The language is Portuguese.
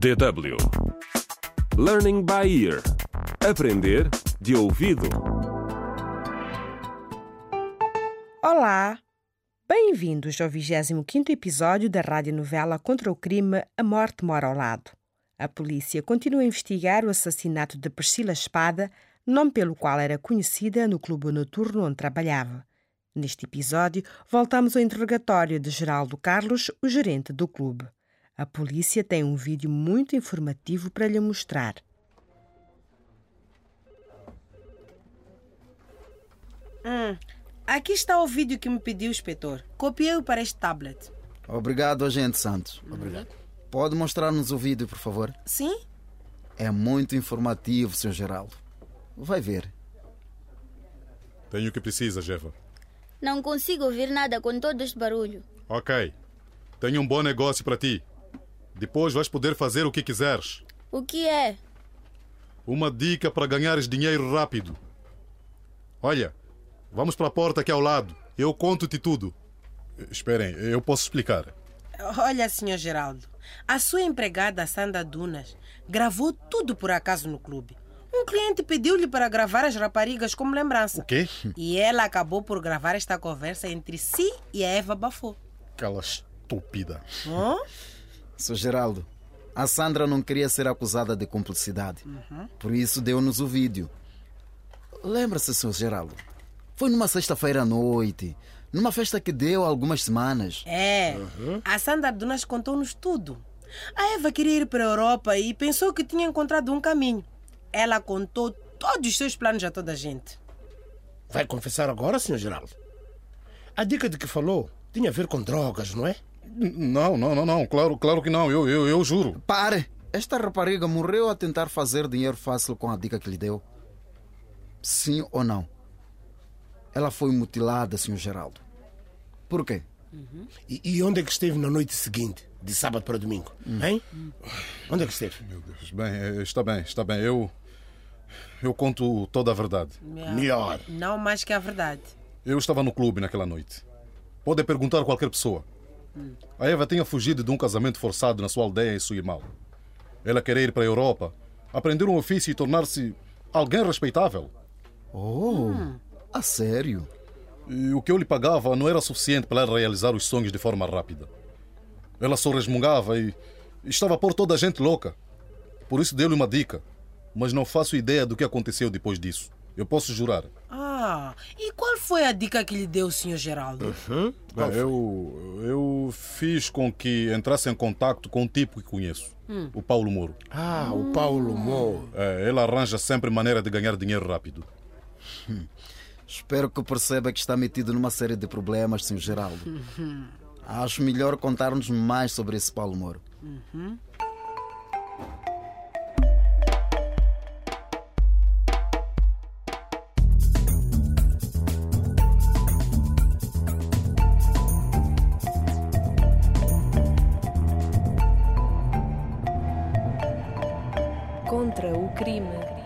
DW Learning by Ear Aprender de ouvido. Olá! Bem-vindos ao 25º episódio da radionovela contra o crime A Morte Mora ao Lado. A polícia continua a investigar o assassinato de Priscila Espada, nome pelo qual era conhecida no clube noturno onde trabalhava. Neste episódio, voltamos ao interrogatório de Geraldo Carlos, o gerente do clube. A polícia tem um vídeo muito informativo para lhe mostrar. Hum, aqui está o vídeo que me pediu o inspetor. Copiei-o para este tablet. Obrigado, agente Santos. Obrigado. Pode mostrar-nos o vídeo, por favor? Sim? É muito informativo, Sr. Geraldo. Vai ver. Tenho o que precisa, Jeva. Não consigo ouvir nada com todo este barulho. Ok. Tenho um bom negócio para ti. Depois vais poder fazer o que quiseres. O que é? Uma dica para ganhares dinheiro rápido. Olha, vamos para a porta aqui ao lado. Eu conto-te tudo. Esperem, eu posso explicar. Olha, Sr. Geraldo, a sua empregada Sandra Dunas gravou tudo por acaso no clube. Um cliente pediu-lhe para gravar as raparigas como lembrança. O quê? E ela acabou por gravar esta conversa entre si e a Eva Bafô. Aquela estúpida. Hã? Sr. Geraldo, a Sandra não queria ser acusada de cumplicidade. Por isso deu-nos o vídeo. Lembra-se, Sr. Geraldo? Foi numa sexta-feira à noite, numa festa que deu há algumas semanas. É, a Sandra Dunas contou-nos tudo. A Eva queria ir para a Europa e pensou que tinha encontrado um caminho. Ela contou todos os seus planos a toda a gente. Vai confessar agora, Sr. Geraldo? A dica de que falou tinha a ver com drogas, não é? Não, não, não, não. Claro, claro que não. Eu, eu, eu juro. Pare! Esta rapariga morreu a tentar fazer dinheiro fácil com a dica que lhe deu. Sim ou não? Ela foi mutilada, Sr. Geraldo. Por quê? E, e onde é que esteve na noite seguinte, de sábado para domingo? Hein? Onde é que esteve? Meu Deus. Bem, eh, está bem, está bem. Eu. Eu conto toda a verdade. Melhor. Não mais que a verdade. Eu estava no clube naquela noite. Pode perguntar a qualquer pessoa. A Eva tinha fugido de um casamento forçado na sua aldeia em Suimal. Ela queria ir para a Europa, aprender um ofício e tornar-se alguém respeitável. Oh, a sério? E o que eu lhe pagava não era suficiente para ela realizar os sonhos de forma rápida. Ela só resmungava e estava a pôr toda a gente louca. Por isso deu-lhe uma dica, mas não faço ideia do que aconteceu depois disso. Eu posso jurar. Ah, e qual foi a dica que lhe deu o Sr. Geraldo? Bem, eu, eu fiz com que entrasse em contato com um tipo que conheço, o Paulo Moro. Ah, o Paulo Moro. É, ele arranja sempre maneira de ganhar dinheiro rápido. Espero que perceba que está metido numa série de problemas, Sr. Geraldo. Acho melhor contar-nos mais sobre esse Paulo Moro. Contra o crime.